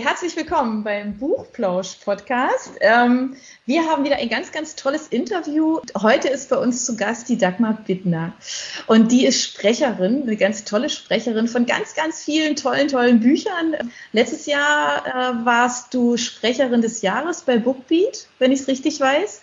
Herzlich willkommen beim Buchplausch-Podcast. Ähm, wir haben wieder ein ganz, ganz tolles Interview. Heute ist bei uns zu Gast die Dagmar Bittner. Und die ist Sprecherin, eine ganz tolle Sprecherin von ganz, ganz vielen tollen, tollen Büchern. Letztes Jahr äh, warst du Sprecherin des Jahres bei Bookbeat, wenn ich es richtig weiß.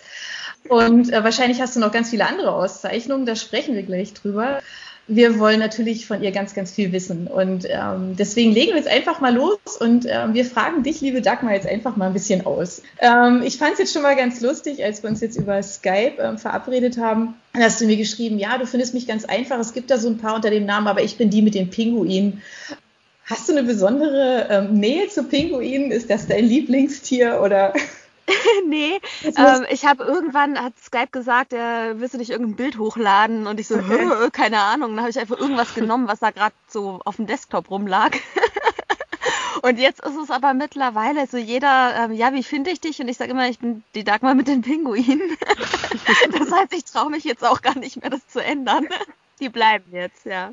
Und äh, wahrscheinlich hast du noch ganz viele andere Auszeichnungen, da sprechen wir gleich drüber wir wollen natürlich von ihr ganz, ganz viel wissen. Und ähm, deswegen legen wir jetzt einfach mal los und ähm, wir fragen dich, liebe Dagmar, jetzt einfach mal ein bisschen aus. Ähm, ich fand es jetzt schon mal ganz lustig, als wir uns jetzt über Skype ähm, verabredet haben. Hast du mir geschrieben, ja, du findest mich ganz einfach. Es gibt da so ein paar unter dem Namen, aber ich bin die mit den Pinguinen. Hast du eine besondere ähm, Nähe zu Pinguinen? Ist das dein Lieblingstier oder? nee, ähm, ich habe irgendwann, hat Skype gesagt, er willst du nicht irgendein Bild hochladen und ich so, okay. keine Ahnung. Dann habe ich einfach irgendwas genommen, was da gerade so auf dem Desktop rumlag. und jetzt ist es aber mittlerweile so jeder, ähm, ja, wie finde ich dich? Und ich sage immer, ich bin die Dagmar mit den Pinguinen. das heißt, ich traue mich jetzt auch gar nicht mehr, das zu ändern. Die bleiben jetzt, ja.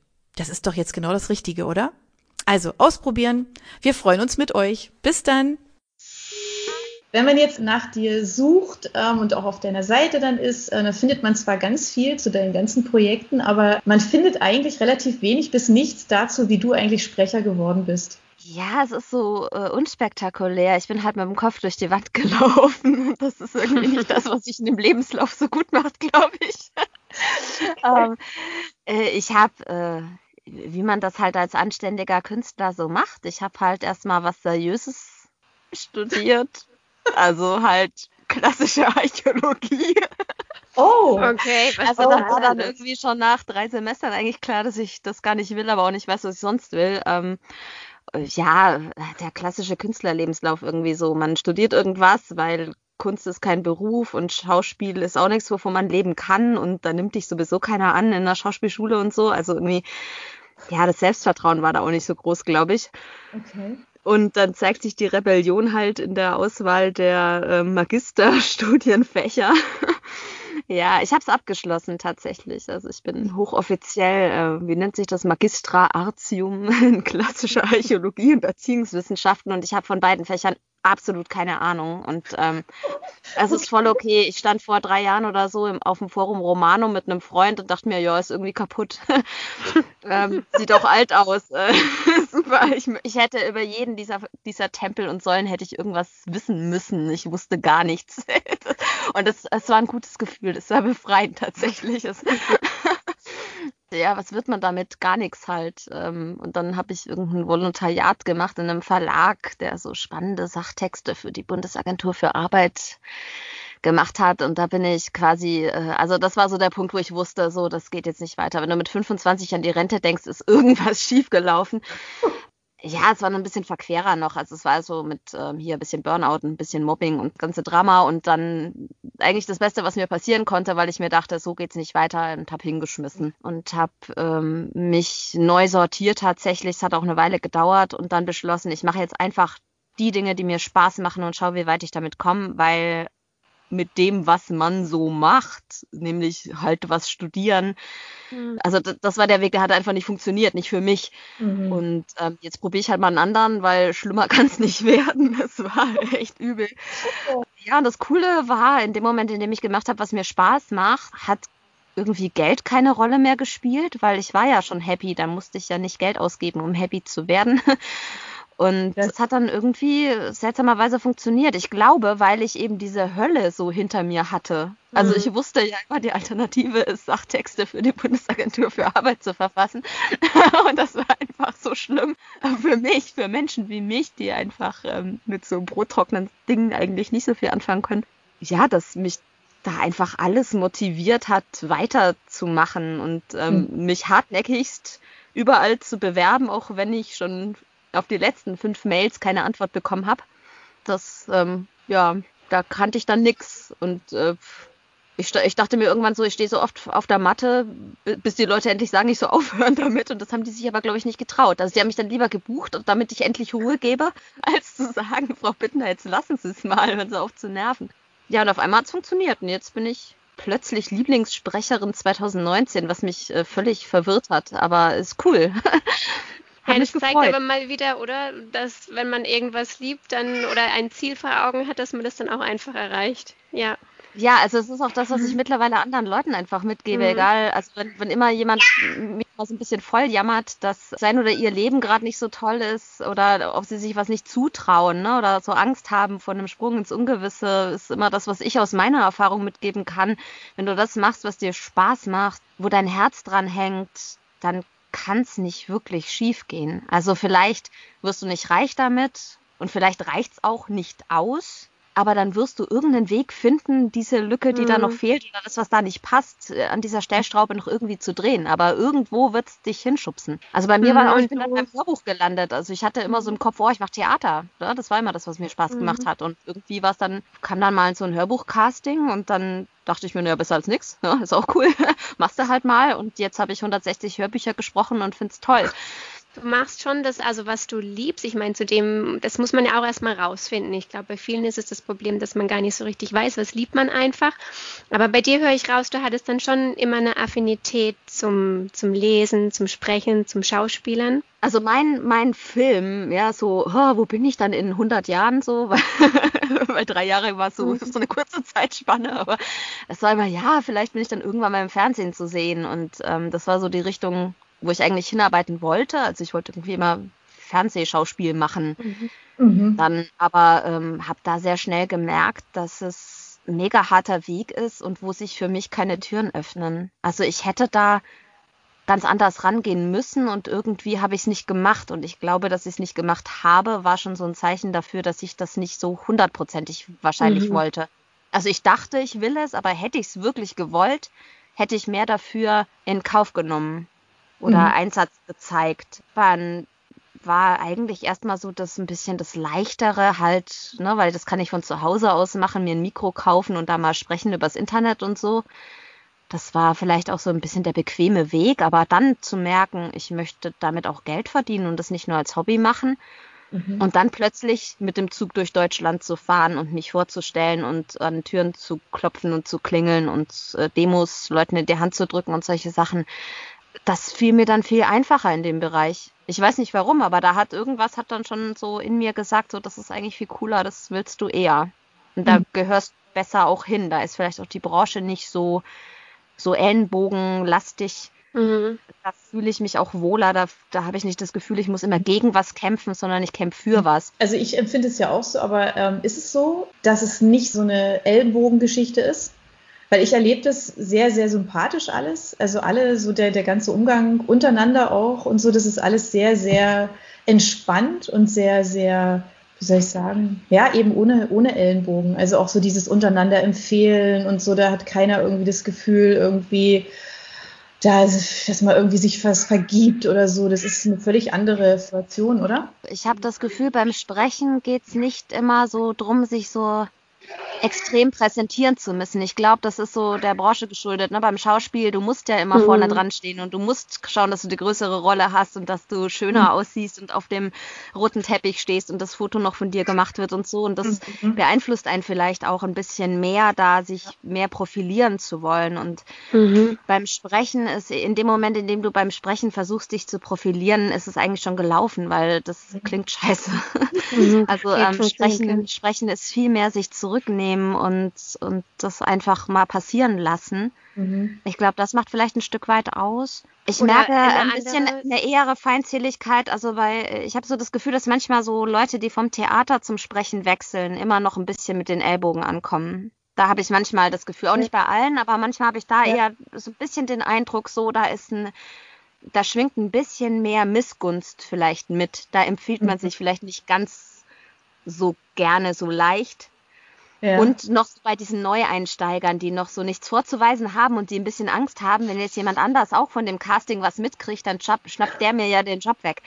Das ist doch jetzt genau das Richtige, oder? Also ausprobieren. Wir freuen uns mit euch. Bis dann. Wenn man jetzt nach dir sucht ähm, und auch auf deiner Seite dann ist, äh, dann findet man zwar ganz viel zu deinen ganzen Projekten, aber man findet eigentlich relativ wenig bis nichts dazu, wie du eigentlich Sprecher geworden bist. Ja, es ist so äh, unspektakulär. Ich bin halt mit dem Kopf durch die Wand gelaufen. Das ist irgendwie nicht das, was sich in dem Lebenslauf so gut macht, glaube ich. ähm, äh, ich habe, äh, wie man das halt als anständiger Künstler so macht, ich habe halt erstmal was Seriöses studiert. Also halt klassische Archäologie. Oh, okay. Also da war dann irgendwie schon nach drei Semestern eigentlich klar, dass ich das gar nicht will, aber auch nicht weiß, was ich sonst will. Ähm, ja, der klassische Künstlerlebenslauf irgendwie so. Man studiert irgendwas, weil Kunst ist kein Beruf und Schauspiel ist auch nichts, wovon man leben kann und da nimmt dich sowieso keiner an in der Schauspielschule und so. Also irgendwie, ja, das Selbstvertrauen war da auch nicht so groß, glaube ich. Okay. Und dann zeigt sich die Rebellion halt in der Auswahl der äh, Magisterstudienfächer. Ja, ich habe es abgeschlossen tatsächlich. Also ich bin hochoffiziell, äh, wie nennt sich das, Magistra Artium in klassischer Archäologie und Erziehungswissenschaften und ich habe von beiden Fächern absolut keine Ahnung. Und ähm, es ist voll okay. Ich stand vor drei Jahren oder so im, auf dem Forum Romano mit einem Freund und dachte mir, ja, ist irgendwie kaputt. ähm, sieht auch alt aus. Super. Ich, ich, hätte über jeden dieser, dieser Tempel und Säulen hätte ich irgendwas wissen müssen. Ich wusste gar nichts. und es, war ein gutes Gefühl. Es war befreiend tatsächlich. Ja, was wird man damit? Gar nichts halt. Ähm, und dann habe ich irgendein Volontariat gemacht in einem Verlag, der so spannende Sachtexte für die Bundesagentur für Arbeit gemacht hat. Und da bin ich quasi, äh, also das war so der Punkt, wo ich wusste, so, das geht jetzt nicht weiter. Wenn du mit 25 an die Rente denkst, ist irgendwas schiefgelaufen. Ja, es war ein bisschen verquerer noch. Also es war so mit ähm, hier ein bisschen Burnout, ein bisschen Mobbing und ganze Drama und dann eigentlich das Beste, was mir passieren konnte, weil ich mir dachte, so geht's nicht weiter und habe hingeschmissen und habe ähm, mich neu sortiert tatsächlich. Es hat auch eine Weile gedauert und dann beschlossen, ich mache jetzt einfach die Dinge, die mir Spaß machen und schaue, wie weit ich damit komme, weil mit dem, was man so macht, nämlich halt was studieren. Mhm. Also das, war der Weg, der hat einfach nicht funktioniert, nicht für mich. Mhm. Und ähm, jetzt probiere ich halt mal einen anderen, weil schlimmer kann es nicht werden. Das war echt übel. Okay. Ja, und das Coole war, in dem Moment, in dem ich gemacht habe, was mir Spaß macht, hat irgendwie Geld keine Rolle mehr gespielt, weil ich war ja schon happy, da musste ich ja nicht Geld ausgeben, um happy zu werden. Und das, hat dann irgendwie seltsamerweise funktioniert. Ich glaube, weil ich eben diese Hölle so hinter mir hatte. Also mhm. ich wusste ja immer, die Alternative ist, Sachtexte für die Bundesagentur für Arbeit zu verfassen. Und das war einfach so schlimm für mich, für Menschen wie mich, die einfach ähm, mit so brottrockenen Dingen eigentlich nicht so viel anfangen können. Ja, dass mich da einfach alles motiviert hat, weiterzumachen und ähm, mhm. mich hartnäckigst überall zu bewerben, auch wenn ich schon auf die letzten fünf Mails keine Antwort bekommen habe. Das, ähm, ja, da kannte ich dann nix. Und äh, ich, ich, dachte mir irgendwann so, ich stehe so oft auf der Matte, bis die Leute endlich sagen, ich so aufhören damit. Und das haben die sich aber, glaube ich, nicht getraut. Also sie haben mich dann lieber gebucht, damit ich endlich Ruhe gebe, als zu sagen, Frau Bittner, jetzt lassen Sie es mal, hören Sie auf zu nerven. Ja, und auf einmal hat es funktioniert. Und jetzt bin ich plötzlich Lieblingssprecherin 2019, was mich äh, völlig verwirrt hat. Aber ist cool. Ja, das zeigt aber mal wieder, oder, dass wenn man irgendwas liebt, dann oder ein Ziel vor Augen hat, dass man das dann auch einfach erreicht. Ja. Ja, also es ist auch das, was ich mittlerweile anderen Leuten einfach mitgebe, mhm. egal. Also wenn, wenn immer jemand mich mal so ein bisschen voll jammert, dass sein oder ihr Leben gerade nicht so toll ist oder ob sie sich was nicht zutrauen ne, oder so Angst haben vor einem Sprung ins Ungewisse, ist immer das, was ich aus meiner Erfahrung mitgeben kann. Wenn du das machst, was dir Spaß macht, wo dein Herz dran hängt, dann kann es nicht wirklich schief gehen. Also vielleicht wirst du nicht reich damit und vielleicht reicht's auch nicht aus aber dann wirst du irgendeinen Weg finden, diese Lücke, die mhm. da noch mhm. fehlt oder das, was da nicht passt, äh, an dieser Stellschraube noch irgendwie zu drehen. Aber irgendwo wird es dich hinschubsen. Also bei mir mhm. war auch, ich bin dann beim Hörbuch gelandet. Also ich hatte immer so im Kopf, oh, ich mache Theater. Ja, das war immer das, was mir Spaß mhm. gemacht hat. Und irgendwie war es dann, kam dann mal so ein Hörbuch-Casting und dann dachte ich mir, naja, besser als nix. Ja, ist auch cool. Machst du halt mal. Und jetzt habe ich 160 Hörbücher gesprochen und finde es toll. Du machst schon das, also was du liebst. Ich meine, zu dem, das muss man ja auch erstmal rausfinden. Ich glaube, bei vielen ist es das Problem, dass man gar nicht so richtig weiß, was liebt man einfach. Aber bei dir höre ich raus, du hattest dann schon immer eine Affinität zum, zum Lesen, zum Sprechen, zum Schauspielern. Also mein, mein Film, ja, so, oh, wo bin ich dann in 100 Jahren so? Weil, weil drei Jahre war so, so eine kurze Zeitspanne, aber es war immer, ja, vielleicht bin ich dann irgendwann mal im Fernsehen zu sehen. Und ähm, das war so die Richtung, wo ich eigentlich hinarbeiten wollte. Also ich wollte irgendwie immer Fernsehschauspiel machen. Mhm. mhm. Dann aber ähm, habe da sehr schnell gemerkt, dass es ein mega harter Weg ist und wo sich für mich keine Türen öffnen. Also ich hätte da ganz anders rangehen müssen und irgendwie habe ich es nicht gemacht und ich glaube, dass ich es nicht gemacht habe, war schon so ein Zeichen dafür, dass ich das nicht so hundertprozentig wahrscheinlich mhm. wollte. Also ich dachte, ich will es, aber hätte ich es wirklich gewollt, hätte ich mehr dafür in Kauf genommen oder mhm. Einsatz gezeigt. Dann war eigentlich erstmal so das ein bisschen das Leichtere halt, ne, weil das kann ich von zu Hause aus machen, mir ein Mikro kaufen und da mal sprechen übers Internet und so. Das war vielleicht auch so ein bisschen der bequeme Weg, aber dann zu merken, ich möchte damit auch Geld verdienen und das nicht nur als Hobby machen. Mhm. Und dann plötzlich mit dem Zug durch Deutschland zu fahren und mich vorzustellen und an Türen zu klopfen und zu klingeln und äh, Demos Leuten in die Hand zu drücken und solche Sachen das fiel mir dann viel einfacher in dem Bereich. Ich weiß nicht warum, aber da hat irgendwas hat dann schon so in mir gesagt, so das ist eigentlich viel cooler, das willst du eher. Und da mhm. gehörst besser auch hin. Da ist vielleicht auch die Branche nicht so so ellenbogenlastig. Mhm. Da fühle ich mich auch wohler. Da, da habe ich nicht das Gefühl, ich muss immer gegen was kämpfen, sondern ich kämpfe für was. Also ich empfinde es ja auch so, aber ähm, ist es so, dass es nicht so eine Ellenbogengeschichte ist? Weil ich erlebe das sehr, sehr sympathisch alles. Also alle, so der, der ganze Umgang untereinander auch und so, das ist alles sehr, sehr entspannt und sehr, sehr, wie soll ich sagen, ja, eben ohne, ohne Ellenbogen. Also auch so dieses untereinander empfehlen und so, da hat keiner irgendwie das Gefühl, irgendwie, da, dass man irgendwie sich was vergibt oder so. Das ist eine völlig andere Situation, oder? Ich habe das Gefühl, beim Sprechen geht es nicht immer so drum, sich so extrem präsentieren zu müssen. Ich glaube, das ist so der Branche geschuldet. Ne? Beim Schauspiel, du musst ja immer mhm. vorne dran stehen und du musst schauen, dass du die größere Rolle hast und dass du schöner mhm. aussiehst und auf dem roten Teppich stehst und das Foto noch von dir gemacht wird und so. Und das mhm. beeinflusst einen vielleicht auch ein bisschen mehr, da sich mehr profilieren zu wollen. Und mhm. beim Sprechen ist in dem Moment, in dem du beim Sprechen versuchst, dich zu profilieren, ist es eigentlich schon gelaufen, weil das mhm. klingt scheiße. Mhm. Also ähm, sprechen, sprechen ist viel mehr sich zu zurücknehmen und, und das einfach mal passieren lassen. Mhm. Ich glaube, das macht vielleicht ein Stück weit aus. Ich Oder merke ein bisschen eine ehere Feindseligkeit. Also weil ich habe so das Gefühl, dass manchmal so Leute, die vom Theater zum Sprechen wechseln, immer noch ein bisschen mit den Ellbogen ankommen. Da habe ich manchmal das Gefühl, auch nicht bei allen, aber manchmal habe ich da ja. eher so ein bisschen den Eindruck, so da ist ein, da schwingt ein bisschen mehr Missgunst vielleicht mit. Da empfiehlt man mhm. sich vielleicht nicht ganz so gerne, so leicht. Ja. Und noch bei diesen Neueinsteigern, die noch so nichts vorzuweisen haben und die ein bisschen Angst haben, wenn jetzt jemand anders auch von dem Casting was mitkriegt, dann schnappt der mir ja den Job weg.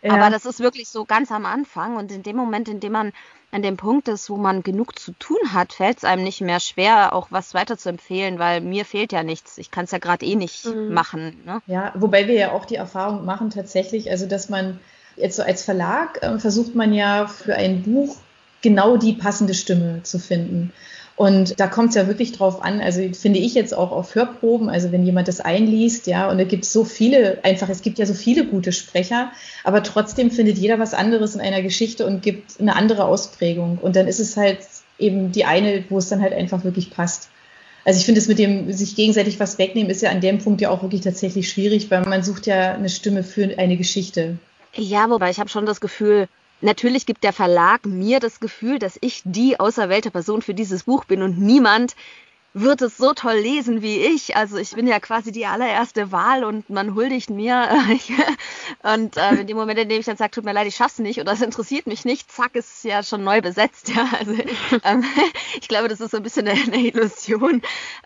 Ja. Aber das ist wirklich so ganz am Anfang und in dem Moment, in dem man an dem Punkt ist, wo man genug zu tun hat, fällt es einem nicht mehr schwer, auch was weiter zu empfehlen, weil mir fehlt ja nichts. Ich kann es ja gerade eh nicht mhm. machen. Ne? Ja, wobei wir ja auch die Erfahrung machen tatsächlich, also dass man jetzt so als Verlag äh, versucht man ja für ein Buch genau die passende Stimme zu finden. Und da kommt es ja wirklich drauf an, also finde ich jetzt auch auf Hörproben, also wenn jemand das einliest, ja, und es gibt so viele, einfach, es gibt ja so viele gute Sprecher, aber trotzdem findet jeder was anderes in einer Geschichte und gibt eine andere Ausprägung. Und dann ist es halt eben die eine, wo es dann halt einfach wirklich passt. Also ich finde es mit dem sich gegenseitig was wegnehmen, ist ja an dem Punkt ja auch wirklich tatsächlich schwierig, weil man sucht ja eine Stimme für eine Geschichte. Ja, wobei ich habe schon das Gefühl, Natürlich gibt der Verlag mir das Gefühl, dass ich die auserwählte Person für dieses Buch bin und niemand wird es so toll lesen wie ich. Also ich bin ja quasi die allererste Wahl und man huldigt mir. und äh, in dem Moment, in dem ich dann sage, tut mir leid, ich schaff's nicht oder es interessiert mich nicht, zack, ist es ja schon neu besetzt. Ja, also ähm, ich glaube, das ist so ein bisschen eine, eine, Illusion.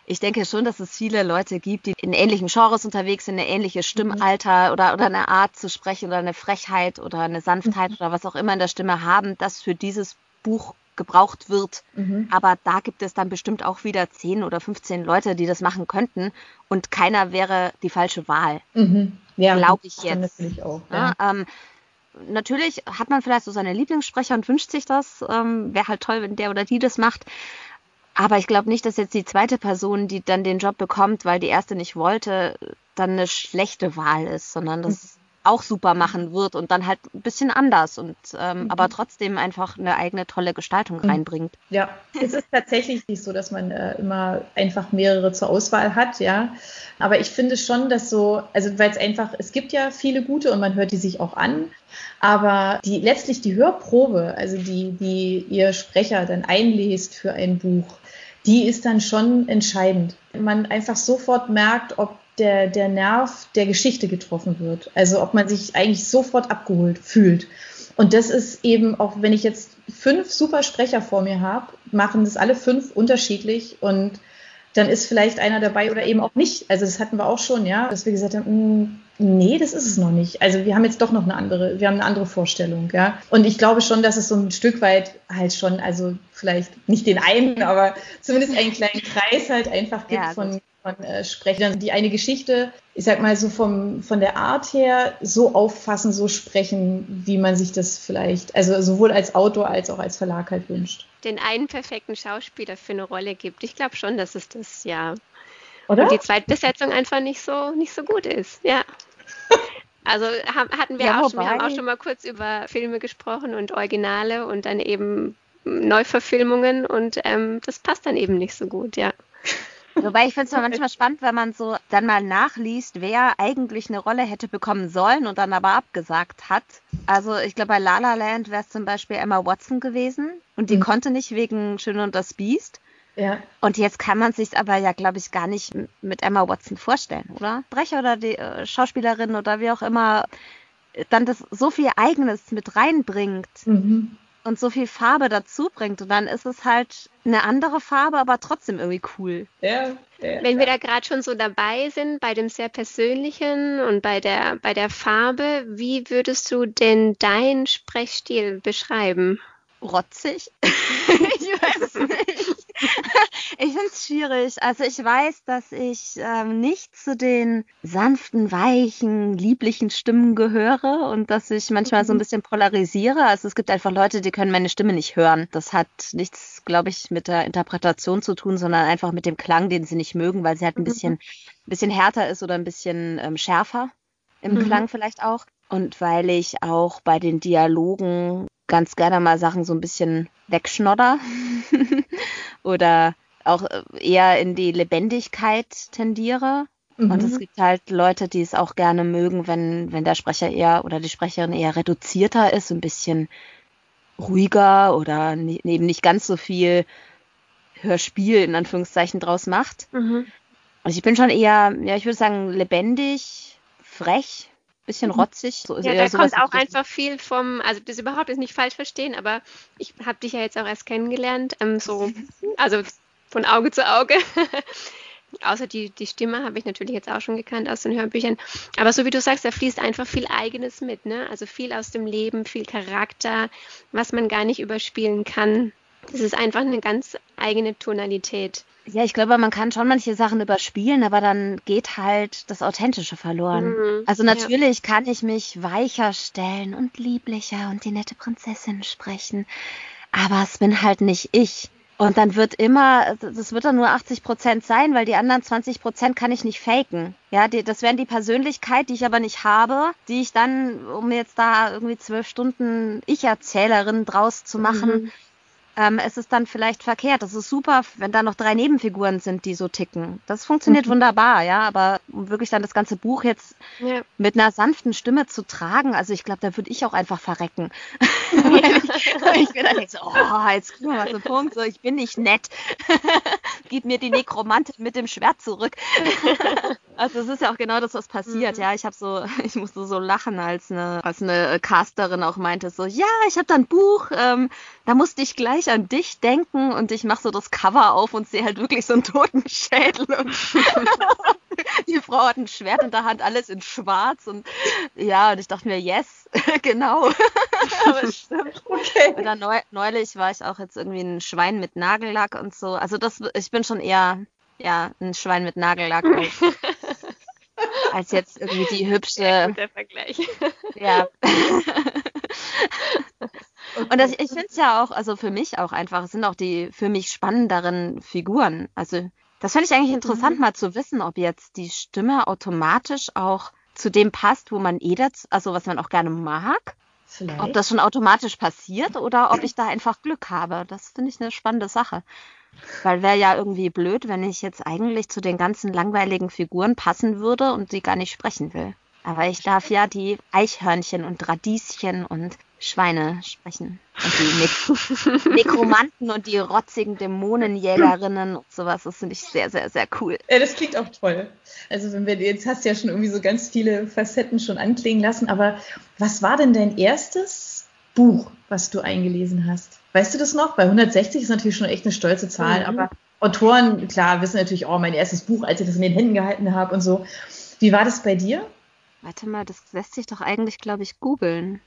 Ich denke schon, dass es viele Leute gibt, die in ähnlichen Genres unterwegs sind, eine ähnliche Stimmalter oder, oder eine Art zu sprechen oder eine Frechheit oder eine Sanftheit mhm. oder was auch immer in der Stimme haben, das für dieses Buch gebraucht wird. Mhm. Aber da gibt es dann bestimmt auch wieder 10 oder 15 Leute, die das machen könnten. Und keiner wäre die falsche Wahl. Mhm. Ja, glaube ich jetzt. Natürlich auch. Ja. Ja, ähm, natürlich hat man vielleicht so seine Lieblingssprecher und wünscht sich das. Ähm, wäre halt toll, wenn der oder die das macht. Aber ich glaube nicht, dass jetzt die zweite Person, die dann den Job bekommt, weil die erste nicht wollte, dann eine schlechte Wahl ist, sondern das mhm auch super machen wird und dann halt ein bisschen anders und ähm, mhm. aber trotzdem einfach eine eigene tolle Gestaltung mhm. reinbringt. Ja, es ist tatsächlich nicht so, dass man äh, immer einfach mehrere zur Auswahl hat, ja. Aber ich finde schon, dass so, also weil es einfach, es gibt ja viele gute und man hört die sich auch an, aber die letztlich die Hörprobe, also die, die ihr Sprecher dann einlest für ein Buch, die ist dann schon entscheidend. Man einfach sofort merkt, ob der, der Nerv der Geschichte getroffen wird. Also ob man sich eigentlich sofort abgeholt fühlt. Und das ist eben, auch wenn ich jetzt fünf super Sprecher vor mir habe, machen das alle fünf unterschiedlich und dann ist vielleicht einer dabei oder eben auch nicht. Also das hatten wir auch schon, ja, dass wir gesagt haben, hm, nee, das ist es noch nicht. Also wir haben jetzt doch noch eine andere, wir haben eine andere Vorstellung, ja. Und ich glaube schon, dass es so ein Stück weit halt schon, also vielleicht nicht den einen, aber zumindest einen kleinen Kreis halt einfach gibt ja, von äh, Sprechern, die eine Geschichte, ich sag mal so vom, von der Art her so auffassen, so sprechen, wie man sich das vielleicht, also sowohl als Autor als auch als Verlag halt wünscht. Den einen perfekten Schauspieler für eine Rolle gibt. Ich glaube schon, dass es das, ja. Oder? Und die Zweitbesetzung einfach nicht so, nicht so gut ist, ja. Also hatten wir ja, auch schon, wir haben auch schon mal kurz über Filme gesprochen und Originale und dann eben Neuverfilmungen und ähm, das passt dann eben nicht so gut, ja. Wobei ich finde es manchmal spannend, wenn man so dann mal nachliest, wer eigentlich eine Rolle hätte bekommen sollen und dann aber abgesagt hat. Also ich glaube, bei La La Land wäre es zum Beispiel Emma Watson gewesen und die mhm. konnte nicht wegen Schön und das Biest. Ja. Und jetzt kann man sich aber ja, glaube ich, gar nicht mit Emma Watson vorstellen, oder? Brecher oder die äh, Schauspielerin oder wie auch immer dann das so viel Eigenes mit reinbringt. Mhm und so viel Farbe dazu bringt. Und dann ist es halt eine andere Farbe, aber trotzdem irgendwie cool. Ja, ja Wenn wir da gerade schon so dabei sind, bei dem sehr persönlichen und bei der, bei der Farbe, wie würdest du denn deinen Sprechstil beschreiben? Rotzig? ich weiß nicht. Ich finde es schwierig. Also ich weiß, dass ich ähm, nicht zu den sanften, weichen, lieblichen Stimmen gehöre und dass ich manchmal so ein mhm. bisschen polarisiere. Also es gibt einfach Leute, die können meine Stimme nicht hören. Das hat nichts, glaube ich, mit der Interpretation zu tun, sondern einfach mit dem Klang, den sie nicht mögen, weil sie halt ein mhm. bisschen, ein bisschen härter ist oder ein bisschen ähm, schärfer im mhm. Klang vielleicht auch. Und weil ich auch bei den Dialogen ganz gerne mal Sachen so ein bisschen wegschnodder. oder auch äh, eher in die Lebendigkeit tendiere. Mhm. Und es gibt halt Leute, die es auch gerne mögen, wenn, wenn der Sprecher eher oder die Sprecherin eher reduzierter ist, ein bisschen ruhiger oder eben nicht ganz so viel Hörspiel in Anführungszeichen draus macht. Mhm. Also ich bin schon eher, ja, ich würde sagen, lebendig, frech, bisschen mhm. rotzig. So ja, da kommt auch einfach viel vom, also das überhaupt ist nicht falsch verstehen, aber ich habe dich ja jetzt auch erst kennengelernt, ähm, so, also von Auge zu Auge. Außer die, die Stimme habe ich natürlich jetzt auch schon gekannt aus den Hörbüchern. Aber so wie du sagst, da fließt einfach viel Eigenes mit, ne? Also viel aus dem Leben, viel Charakter, was man gar nicht überspielen kann. Das ist einfach eine ganz eigene Tonalität. Ja, ich glaube, man kann schon manche Sachen überspielen, aber dann geht halt das Authentische verloren. Mhm, also natürlich ja. kann ich mich weicher stellen und lieblicher und die nette Prinzessin sprechen, aber es bin halt nicht ich. Und dann wird immer, das wird dann nur 80 Prozent sein, weil die anderen 20 Prozent kann ich nicht faken. Ja, die, das wären die Persönlichkeit, die ich aber nicht habe, die ich dann, um jetzt da irgendwie zwölf Stunden Ich-Erzählerin draus zu machen, mhm ähm, es ist dann vielleicht verkehrt. Das ist super, wenn da noch drei Nebenfiguren sind, die so ticken. Das funktioniert mhm. wunderbar, ja, aber um wirklich dann das ganze Buch jetzt ja. mit einer sanften Stimme zu tragen, also ich glaube, da würde ich auch einfach verrecken. ich bin dann so, oh, jetzt kriegen wir mal so einen Punkt, so, ich bin nicht nett. Gib mir die Nekromantin mit dem Schwert zurück. also es ist ja auch genau das, was passiert, mhm. ja. Ich habe so, ich musste so lachen, als eine, als eine Casterin auch meinte, so, ja, ich habe da ein Buch, ähm, da musste ich gleich an dich denken und ich mache so das Cover auf und sehe halt wirklich so einen toten Schädel und die Frau hat ein Schwert in der Hand, alles in schwarz und ja, und ich dachte mir, yes, genau. Aber stimmt. Okay. Und dann neu, neulich war ich auch jetzt irgendwie ein Schwein mit Nagellack und so. Also das, ich bin schon eher, ja, ein Schwein mit Nagellack. als, jetzt irgendwie die hübsche. Guter Vergleich. Ja. Und das, ich finde es ja auch, also für mich auch einfach, es sind auch die für mich spannenderen Figuren. Also das fände ich eigentlich interessant, mhm. mal zu wissen, ob jetzt die Stimme automatisch auch zu dem passt, wo man eh dazu, also was man auch gerne mag. Vielleicht. Ob das schon automatisch passiert oder ob ich da einfach Glück habe. Das finde ich eine spannende Sache. Weil wäre ja irgendwie blöd, wenn ich jetzt eigentlich zu den ganzen langweiligen Figuren passen würde und sie gar nicht sprechen will. Aber ich darf ja die Eichhörnchen und Radieschen und Schweine sprechen. Und die Nek Nekromanten und die rotzigen Dämonenjägerinnen und sowas. Das finde ich sehr, sehr, sehr cool. Ja, das klingt auch toll. Also wenn wir, jetzt hast du ja schon irgendwie so ganz viele Facetten schon anklingen lassen, aber was war denn dein erstes Buch, was du eingelesen hast? Weißt du das noch? Bei 160 ist natürlich schon echt eine stolze Zahl, mhm. aber Autoren, klar, wissen natürlich, oh, mein erstes Buch, als ich das in den Händen gehalten habe und so. Wie war das bei dir? Warte mal, das lässt sich doch eigentlich, glaube ich, googeln.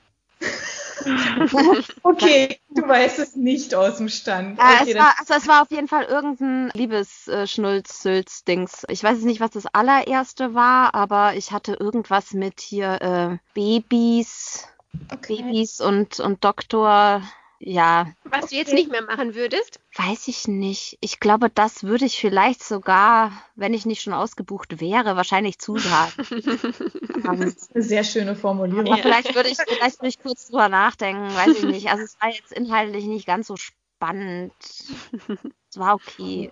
okay, du weißt es nicht aus dem Stand. Ja, okay, es war, also es war auf jeden Fall irgendein Liebesschnulz-Sülz-Dings. ich weiß nicht, was das allererste war, aber ich hatte irgendwas mit hier äh, Babys, okay. Babys und, und Doktor ja. Was du jetzt nicht mehr machen würdest? Weiß ich nicht. Ich glaube, das würde ich vielleicht sogar, wenn ich nicht schon ausgebucht wäre, wahrscheinlich zusagen. das ist eine sehr schöne Formulierung. Aber vielleicht würde ich, vielleicht würde ich kurz drüber nachdenken, weiß ich nicht. Also es war jetzt inhaltlich nicht ganz so spannend. Es war okay.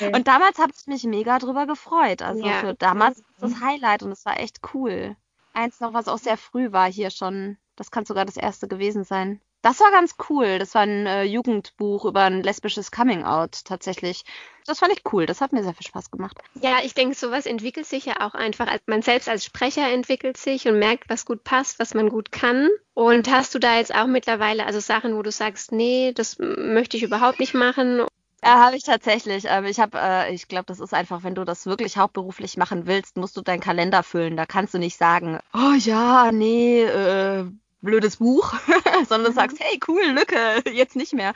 okay. Und damals habe ich mich mega drüber gefreut. Also ja. für damals das Highlight und es war echt cool. Eins noch, was auch sehr früh war hier schon das kann sogar das erste gewesen sein. Das war ganz cool. Das war ein äh, Jugendbuch über ein lesbisches Coming-out tatsächlich. Das fand ich cool. Das hat mir sehr viel Spaß gemacht. Ja, ich denke, sowas entwickelt sich ja auch einfach. Man selbst als Sprecher entwickelt sich und merkt, was gut passt, was man gut kann. Und hast du da jetzt auch mittlerweile also Sachen, wo du sagst, nee, das möchte ich überhaupt nicht machen? Ja, habe ich tatsächlich. Ähm, ich habe, äh, ich glaube, das ist einfach, wenn du das wirklich hauptberuflich machen willst, musst du deinen Kalender füllen. Da kannst du nicht sagen, oh ja, nee, äh, blödes Buch, sondern mhm. sagst, hey, cool, Lücke, jetzt nicht mehr.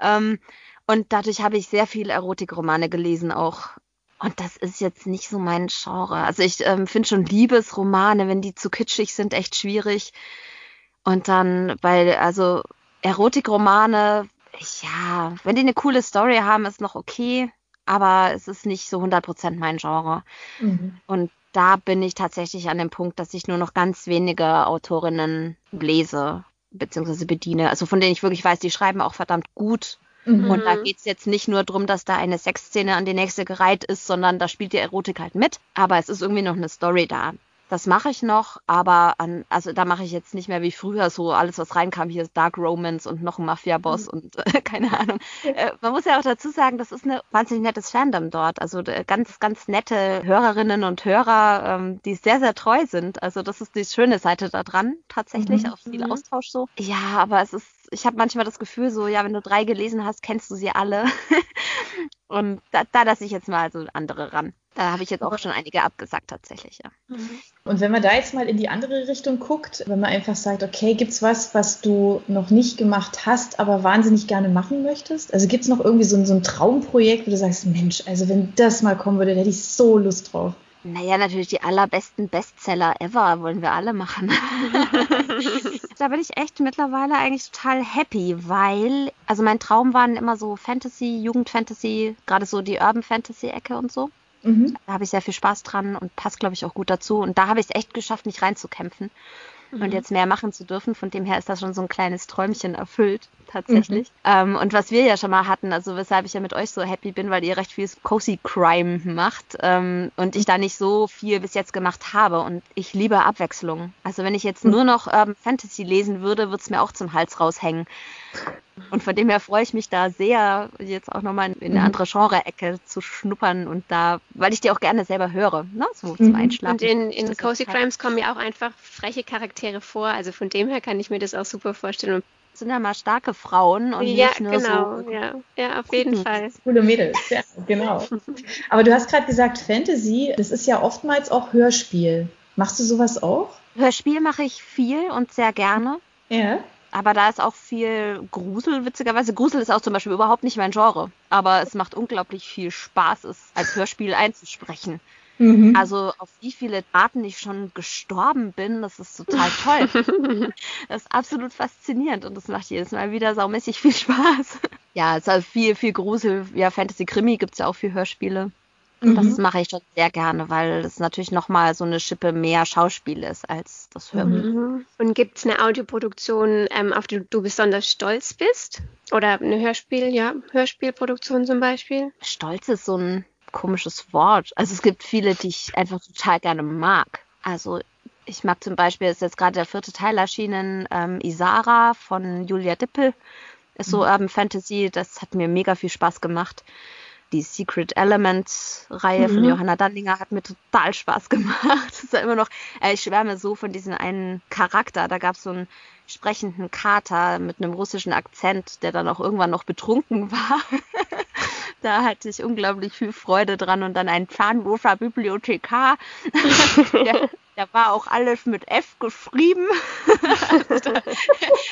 Ähm, und dadurch habe ich sehr viel Erotikromane gelesen auch. Und das ist jetzt nicht so mein Genre. Also ich ähm, finde schon Liebesromane, wenn die zu kitschig sind, echt schwierig. Und dann, weil, also Erotikromane, ja, wenn die eine coole Story haben, ist noch okay, aber es ist nicht so 100% mein Genre. Mhm. Und da bin ich tatsächlich an dem Punkt, dass ich nur noch ganz wenige Autorinnen lese bzw. bediene. Also von denen ich wirklich weiß, die schreiben auch verdammt gut. Mhm. Und da geht es jetzt nicht nur darum, dass da eine Sexszene an die nächste gereiht ist, sondern da spielt die Erotik halt mit. Aber es ist irgendwie noch eine Story da. Das mache ich noch, aber an, also da mache ich jetzt nicht mehr wie früher so alles, was reinkam. Hier ist Dark Romance und noch ein Mafia-Boss mhm. und äh, keine Ahnung. Äh, man muss ja auch dazu sagen, das ist ein wahnsinnig nettes Fandom dort. Also äh, ganz, ganz nette Hörerinnen und Hörer, ähm, die sehr, sehr treu sind. Also das ist die schöne Seite da dran, tatsächlich. Mhm. Auch viel mhm. Austausch so. Ja, aber es ist, ich habe manchmal das Gefühl so, ja, wenn du drei gelesen hast, kennst du sie alle. und da, da lasse ich jetzt mal so andere ran. Da habe ich jetzt auch schon einige abgesagt tatsächlich, ja. Mhm. Und wenn man da jetzt mal in die andere Richtung guckt, wenn man einfach sagt, okay, gibt es was, was du noch nicht gemacht hast, aber wahnsinnig gerne machen möchtest? Also gibt es noch irgendwie so ein, so ein Traumprojekt, wo du sagst, Mensch, also wenn das mal kommen würde, da hätte ich so Lust drauf. Naja, natürlich die allerbesten Bestseller ever wollen wir alle machen. da bin ich echt mittlerweile eigentlich total happy, weil, also mein Traum waren immer so Fantasy, Jugendfantasy, gerade so die Urban Fantasy Ecke und so. Mhm. Da habe ich sehr viel Spaß dran und passt, glaube ich, auch gut dazu. Und da habe ich es echt geschafft, mich reinzukämpfen mhm. und jetzt mehr machen zu dürfen. Von dem her ist das schon so ein kleines Träumchen erfüllt, tatsächlich. Mhm. Ähm, und was wir ja schon mal hatten, also weshalb ich ja mit euch so happy bin, weil ihr recht viel Cozy Crime macht ähm, und ich da nicht so viel bis jetzt gemacht habe. Und ich liebe Abwechslung. Also wenn ich jetzt mhm. nur noch ähm, Fantasy lesen würde, würde es mir auch zum Hals raushängen. Und von dem her freue ich mich da sehr, jetzt auch nochmal in eine mhm. andere Genre-Ecke zu schnuppern und da, weil ich die auch gerne selber höre, ne? so zum mhm. Einschlafen. Und in, in Cozy Crimes kommen ja auch einfach freche Charaktere vor, also von dem her kann ich mir das auch super vorstellen. Und sind ja mal starke Frauen und ja, nicht nur genau, so ja, ja, auf jeden Fall. Coole Mädels, ja, genau. Aber du hast gerade gesagt, Fantasy, das ist ja oftmals auch Hörspiel. Machst du sowas auch? Hörspiel mache ich viel und sehr gerne. Ja aber da ist auch viel Grusel, witzigerweise. Grusel ist auch zum Beispiel überhaupt nicht mein Genre, aber es macht unglaublich viel Spaß, es als Hörspiel einzusprechen. Mhm. Also auf wie viele Arten ich schon gestorben bin, das ist total toll. das ist absolut faszinierend und das macht jedes Mal wieder saumäßig viel Spaß. ja, es ist halt viel, viel Grusel. Ja, Fantasy-Krimi gibt es ja auch für Hörspiele. Mhm. Das mache ich schon sehr gerne, weil es natürlich nochmal so eine Schippe mehr Schauspiel ist als das Hörbuch. Mhm. Und gibt es eine Audioproduktion, ähm, auf die du besonders stolz bist? Oder eine Hörspiel, ja, Hörspielproduktion zum Beispiel? Stolz ist so ein komisches Wort. Also es gibt viele, die ich einfach total gerne mag. Also ich mag zum Beispiel, ist jetzt gerade der vierte Teil erschienen, ähm, Isara von Julia Dippel. Ist so mhm. Urban Fantasy, das hat mir mega viel Spaß gemacht die Secret Elements Reihe mhm. von Johanna Dandinger hat mir total Spaß gemacht. Das ist ja immer noch, äh, ich schwärme so von diesem einen Charakter. Da gab es so einen sprechenden Kater mit einem russischen Akzent, der dann auch irgendwann noch betrunken war. da hatte ich unglaublich viel Freude dran und dann ein Zahnloser Bibliothekar, der, da war auch alles mit F geschrieben.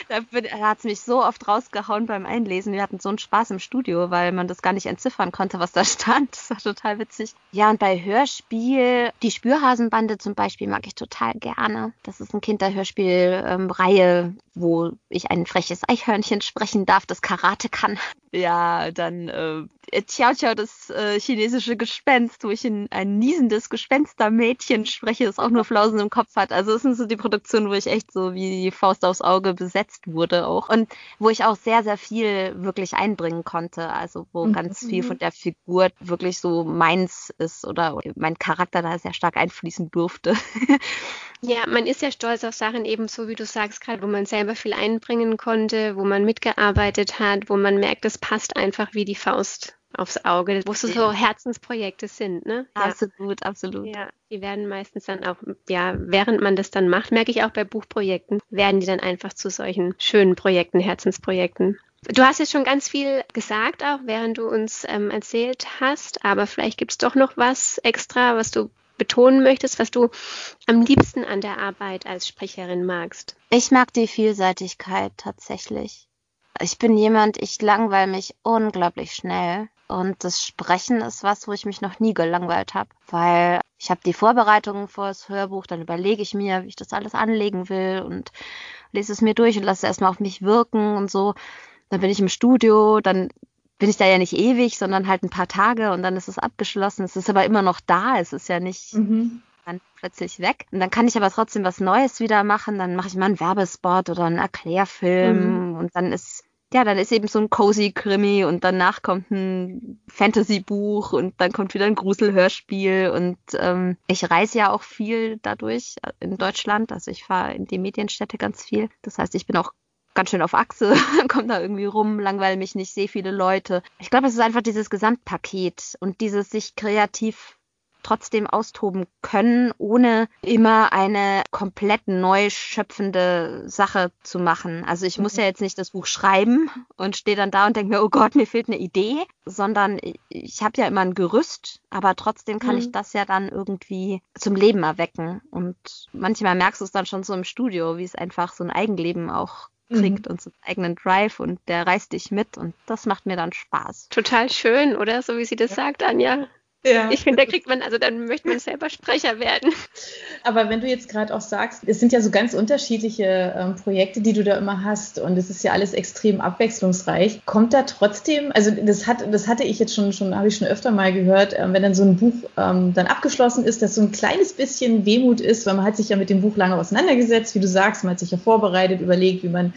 da da hat es mich so oft rausgehauen beim Einlesen. Wir hatten so einen Spaß im Studio, weil man das gar nicht entziffern konnte, was da stand. Das war total witzig. Ja, und bei Hörspiel, die Spürhasenbande zum Beispiel mag ich total gerne. Das ist ein Kinderhörspiel-Reihe, ähm, wo ich ein freches Eichhörnchen sprechen darf, das Karate kann. Ja, dann äh, Xiao Xiao, das äh, chinesische Gespenst, wo ich in ein niesendes Gespenstermädchen spreche, das auch nur Flausen im Kopf hat. Also das sind so die Produktionen, wo ich echt so wie die Faust aufs Auge besetzt wurde auch. Und wo ich auch sehr, sehr viel wirklich einbringen konnte. Also wo mhm. ganz viel von der Figur wirklich so meins ist oder mein Charakter da sehr stark einfließen durfte. Ja, man ist ja stolz auf Sachen eben so, wie du sagst, gerade wo man selber viel einbringen konnte, wo man mitgearbeitet hat, wo man merkt, es passt einfach wie die Faust aufs Auge, wo so, so Herzensprojekte sind, ne? Absolut, ja. absolut. Ja, die werden meistens dann auch, ja, während man das dann macht, merke ich auch bei Buchprojekten, werden die dann einfach zu solchen schönen Projekten, Herzensprojekten. Du hast jetzt schon ganz viel gesagt, auch während du uns ähm, erzählt hast, aber vielleicht gibt es doch noch was extra, was du betonen möchtest, was du am liebsten an der Arbeit als Sprecherin magst? Ich mag die Vielseitigkeit tatsächlich. Ich bin jemand, ich langweile mich unglaublich schnell. Und das Sprechen ist was, wo ich mich noch nie gelangweilt habe, weil ich habe die Vorbereitungen vor das Hörbuch, dann überlege ich mir, wie ich das alles anlegen will und lese es mir durch und lasse es erstmal auf mich wirken und so. Dann bin ich im Studio, dann bin ich da ja nicht ewig, sondern halt ein paar Tage und dann ist es abgeschlossen. Es ist aber immer noch da. Es ist ja nicht mhm. Dann plötzlich weg. Und dann kann ich aber trotzdem was Neues wieder machen. Dann mache ich mal einen Werbespot oder einen Erklärfilm mhm. und dann ist ja, dann ist eben so ein cozy Krimi und danach kommt ein Fantasy-Buch und dann kommt wieder ein Gruselhörspiel und ähm, ich reise ja auch viel dadurch in Deutschland. Also ich fahre in die Medienstädte ganz viel. Das heißt, ich bin auch ganz schön auf Achse, komme da irgendwie rum, langweile mich nicht, sehe viele Leute. Ich glaube, es ist einfach dieses Gesamtpaket und dieses sich kreativ trotzdem austoben können, ohne immer eine komplett neu schöpfende Sache zu machen. Also ich muss ja jetzt nicht das Buch schreiben und stehe dann da und denke mir, oh Gott, mir fehlt eine Idee, sondern ich habe ja immer ein Gerüst, aber trotzdem kann mhm. ich das ja dann irgendwie zum Leben erwecken. Und manchmal merkst du es dann schon so im Studio, wie es einfach so ein Eigenleben auch kriegt mhm. und so einen eigenen Drive und der reißt dich mit und das macht mir dann Spaß. Total schön, oder? So wie sie das ja. sagt, Anja. Ja. Ich finde, da kriegt man, also dann möchte man selber Sprecher werden. Aber wenn du jetzt gerade auch sagst, es sind ja so ganz unterschiedliche ähm, Projekte, die du da immer hast und es ist ja alles extrem abwechslungsreich. Kommt da trotzdem, also das hat, das hatte ich jetzt schon, schon habe ich schon öfter mal gehört, ähm, wenn dann so ein Buch ähm, dann abgeschlossen ist, dass so ein kleines bisschen Wehmut ist, weil man hat sich ja mit dem Buch lange auseinandergesetzt, wie du sagst, man hat sich ja vorbereitet, überlegt, wie man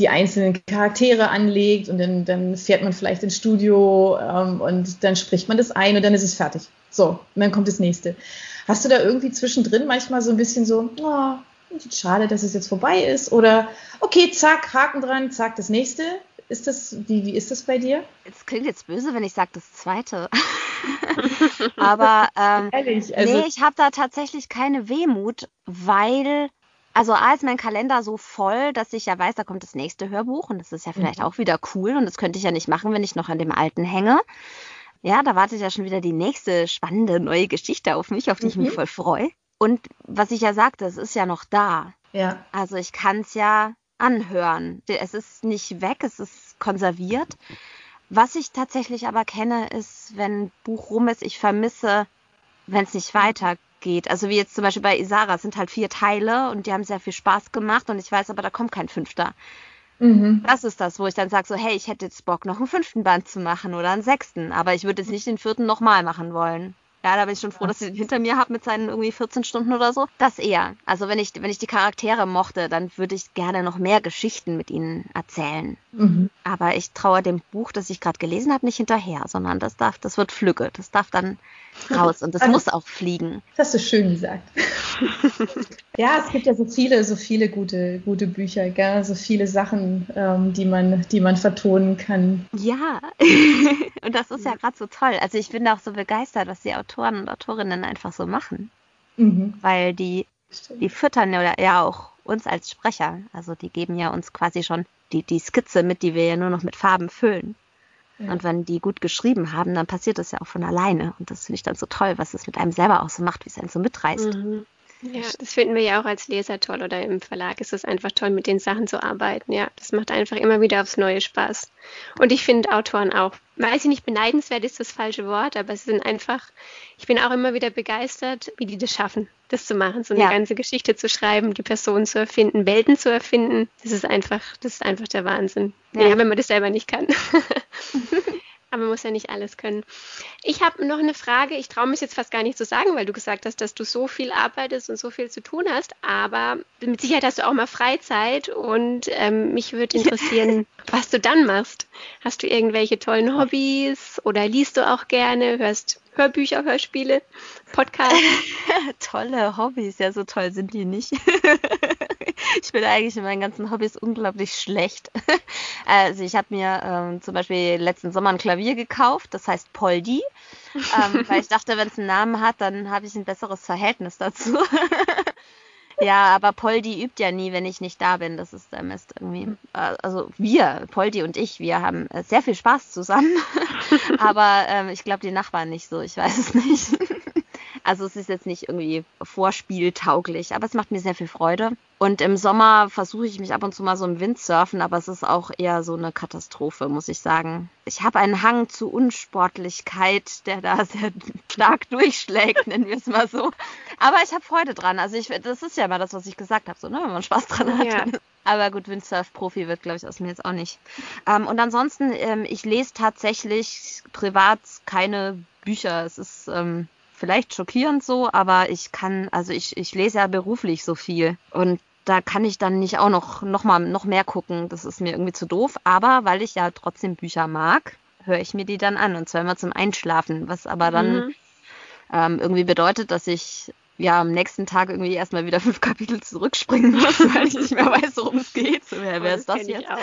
die einzelnen Charaktere anlegt und dann, dann fährt man vielleicht ins Studio ähm, und dann spricht man das ein und dann ist es fertig. So, und dann kommt das nächste. Hast du da irgendwie zwischendrin manchmal so ein bisschen so, oh, schade, dass es jetzt vorbei ist? Oder okay, zack, Haken dran, zack, das nächste. Ist das, wie, wie ist das bei dir? Es klingt jetzt böse, wenn ich sage das zweite. Aber ähm, Ehrlich, also, nee, ich habe da tatsächlich keine Wehmut, weil also A ist mein Kalender so voll, dass ich ja weiß, da kommt das nächste Hörbuch und das ist ja vielleicht mhm. auch wieder cool und das könnte ich ja nicht machen, wenn ich noch an dem alten hänge. Ja, da wartet ja schon wieder die nächste spannende neue Geschichte auf mich, auf die mhm. ich mich mhm. voll freue. Und was ich ja sagte, es ist ja noch da. Ja. Also ich kann es ja anhören. Es ist nicht weg, es ist konserviert. Was ich tatsächlich aber kenne, ist, wenn ein Buch rum ist, ich vermisse, wenn es nicht weitergeht geht. Also wie jetzt zum Beispiel bei Isara sind halt vier Teile und die haben sehr viel Spaß gemacht und ich weiß aber, da kommt kein fünfter. Mhm. Das ist das, wo ich dann sage so, hey, ich hätte jetzt Bock, noch einen fünften Band zu machen oder einen sechsten, aber ich würde jetzt nicht den vierten nochmal machen wollen. Ja, da bin ich schon froh, dass ich den hinter mir habe mit seinen irgendwie 14 Stunden oder so. Das eher. Also wenn ich, wenn ich die Charaktere mochte, dann würde ich gerne noch mehr Geschichten mit ihnen erzählen. Mhm. Aber ich traue dem Buch, das ich gerade gelesen habe, nicht hinterher, sondern das darf, das wird Flügge. Das darf dann raus und das also, muss auch fliegen. Das hast du schön gesagt. Ja, es gibt ja so viele, so viele gute, gute Bücher, gell? so viele Sachen, ähm, die man, die man vertonen kann. Ja, und das ist ja gerade so toll. Also ich bin auch so begeistert, was die Autoren und Autorinnen einfach so machen. Mhm. Weil die, die füttern ja, ja auch uns als Sprecher. Also die geben ja uns quasi schon die, die Skizze mit, die wir ja nur noch mit Farben füllen. Und wenn die gut geschrieben haben, dann passiert das ja auch von alleine. Und das finde ich dann so toll, was es mit einem selber auch so macht, wie es einen so mitreißt. Mhm. Ja, das finden wir ja auch als Leser toll oder im Verlag ist es einfach toll, mit den Sachen zu arbeiten. Ja, das macht einfach immer wieder aufs Neue Spaß. Und ich finde Autoren auch, weiß ich nicht, beneidenswert ist das falsche Wort, aber sie sind einfach, ich bin auch immer wieder begeistert, wie die das schaffen, das zu machen, so eine ja. ganze Geschichte zu schreiben, die Personen zu erfinden, Welten zu erfinden. Das ist einfach, das ist einfach der Wahnsinn. Ja, ja wenn man das selber nicht kann. Aber man muss ja nicht alles können. Ich habe noch eine Frage. Ich traue mich jetzt fast gar nicht zu sagen, weil du gesagt hast, dass du so viel arbeitest und so viel zu tun hast. Aber mit Sicherheit hast du auch mal Freizeit und ähm, mich würde interessieren, was du dann machst. Hast du irgendwelche tollen Hobbys oder liest du auch gerne, hörst Hörbücher, Hörspiele, Podcasts? Tolle Hobbys, ja, so toll sind die nicht. ich bin eigentlich in meinen ganzen Hobbys unglaublich schlecht. Also ich habe mir ähm, zum Beispiel letzten Sommer ein Klavier gekauft, das heißt Poldi, ähm, weil ich dachte, wenn es einen Namen hat, dann habe ich ein besseres Verhältnis dazu. Ja, aber Poldi übt ja nie, wenn ich nicht da bin. Das ist der Mist irgendwie. Äh, also wir, Poldi und ich, wir haben äh, sehr viel Spaß zusammen. aber ähm, ich glaube, die Nachbarn nicht so. Ich weiß es nicht. Also es ist jetzt nicht irgendwie vorspieltauglich, aber es macht mir sehr viel Freude. Und im Sommer versuche ich mich ab und zu mal so im Windsurfen, aber es ist auch eher so eine Katastrophe, muss ich sagen. Ich habe einen Hang zu Unsportlichkeit, der da sehr stark durchschlägt, nennen wir es mal so. Aber ich habe Freude dran. Also ich, das ist ja immer das, was ich gesagt habe, so, ne, wenn man Spaß dran hat. Ja. Aber gut, Windsurf-Profi wird, glaube ich, aus mir jetzt auch nicht. Ähm, und ansonsten, ähm, ich lese tatsächlich privat keine Bücher. Es ist ähm, vielleicht schockierend so, aber ich kann, also ich, ich lese ja beruflich so viel. Und da kann ich dann nicht auch noch, noch mal noch mehr gucken. Das ist mir irgendwie zu doof. Aber weil ich ja trotzdem Bücher mag, höre ich mir die dann an und zwar immer zum Einschlafen, was aber dann mhm. ähm, irgendwie bedeutet, dass ich ja am nächsten Tag irgendwie erstmal wieder fünf Kapitel zurückspringen muss, weil ich nicht mehr weiß, worum es geht. So, wer, wer ist das, das jetzt? Auch,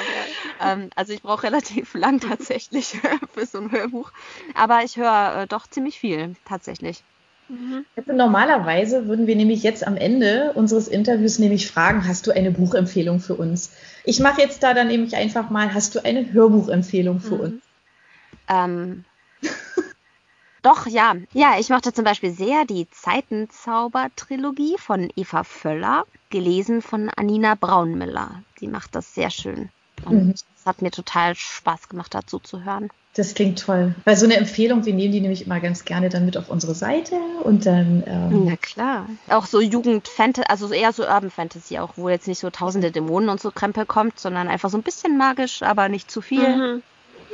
ja. ähm, also ich brauche relativ lang tatsächlich für so ein Hörbuch. Aber ich höre äh, doch ziemlich viel tatsächlich. Mhm. Normalerweise würden wir nämlich jetzt am Ende unseres Interviews nämlich fragen, hast du eine Buchempfehlung für uns? Ich mache jetzt da dann nämlich einfach mal, hast du eine Hörbuchempfehlung für mhm. uns? Ähm, doch, ja. Ja, ich mochte zum Beispiel sehr die Zeitenzauber-Trilogie von Eva Völler, gelesen von Anina Braunmiller. Die macht das sehr schön. Und mhm. es hat mir total Spaß gemacht, dazu zu hören. Das klingt toll. Weil so eine Empfehlung, wir nehmen die nämlich immer ganz gerne dann mit auf unsere Seite und dann. Ähm Na klar. Auch so Jugend-Fantasy, also eher so Urban Fantasy, auch wo jetzt nicht so tausende Dämonen und so Krempel kommt, sondern einfach so ein bisschen magisch, aber nicht zu viel. Mhm.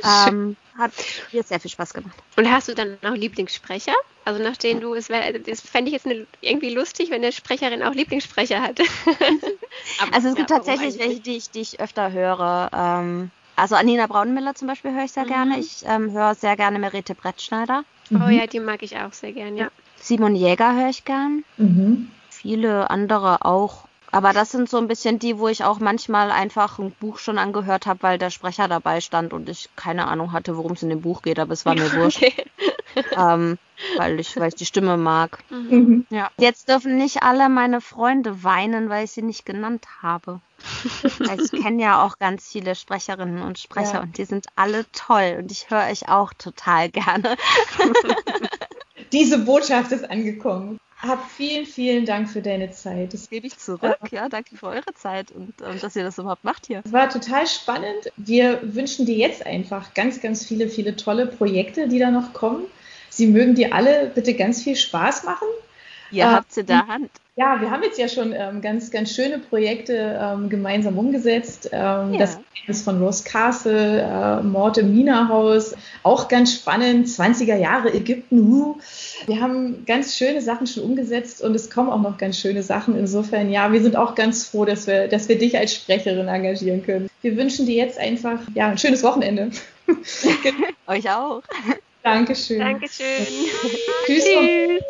Ähm, hat mir sehr viel Spaß gemacht. Und hast du dann noch Lieblingssprecher? Also nachdem du es das fände ich jetzt eine, irgendwie lustig, wenn eine Sprecherin auch Lieblingssprecher hat. also es gibt ja, tatsächlich welche, die ich, die ich öfter höre. Ähm, also Anina Braunmiller zum Beispiel höre ich sehr mhm. gerne. Ich ähm, höre sehr gerne Merete Brettschneider. Oh mhm. ja, die mag ich auch sehr gerne, ja. Simon Jäger höre ich gern. Mhm. Viele andere auch. Aber das sind so ein bisschen die, wo ich auch manchmal einfach ein Buch schon angehört habe, weil der Sprecher dabei stand und ich keine Ahnung hatte, worum es in dem Buch geht, aber es war mir wurscht. Okay. ähm, weil, ich, weil ich die Stimme mag. Mhm. Ja. Jetzt dürfen nicht alle meine Freunde weinen, weil ich sie nicht genannt habe. ich kenne ja auch ganz viele Sprecherinnen und Sprecher ja. und die sind alle toll und ich höre euch auch total gerne. Diese Botschaft ist angekommen. Hab vielen, vielen Dank für deine Zeit. Das gebe ich zurück. Ja, danke für eure Zeit und ähm, dass ihr das überhaupt macht hier. Es war total spannend. Wir wünschen dir jetzt einfach ganz, ganz viele, viele tolle Projekte, die da noch kommen. Sie mögen dir alle bitte ganz viel Spaß machen. Ihr äh, habt sie der Hand. Ja, wir haben jetzt ja schon ähm, ganz, ganz schöne Projekte ähm, gemeinsam umgesetzt. Ähm, ja. Das ist von Rose Castle, äh, Mord im Mina-Haus, auch ganz spannend, 20er Jahre Ägypten. Huh. Wir haben ganz schöne Sachen schon umgesetzt und es kommen auch noch ganz schöne Sachen. Insofern, ja, wir sind auch ganz froh, dass wir, dass wir dich als Sprecherin engagieren können. Wir wünschen dir jetzt einfach ja, ein schönes Wochenende. Euch auch. Dankeschön. Dankeschön. Tschüss. Tschüss.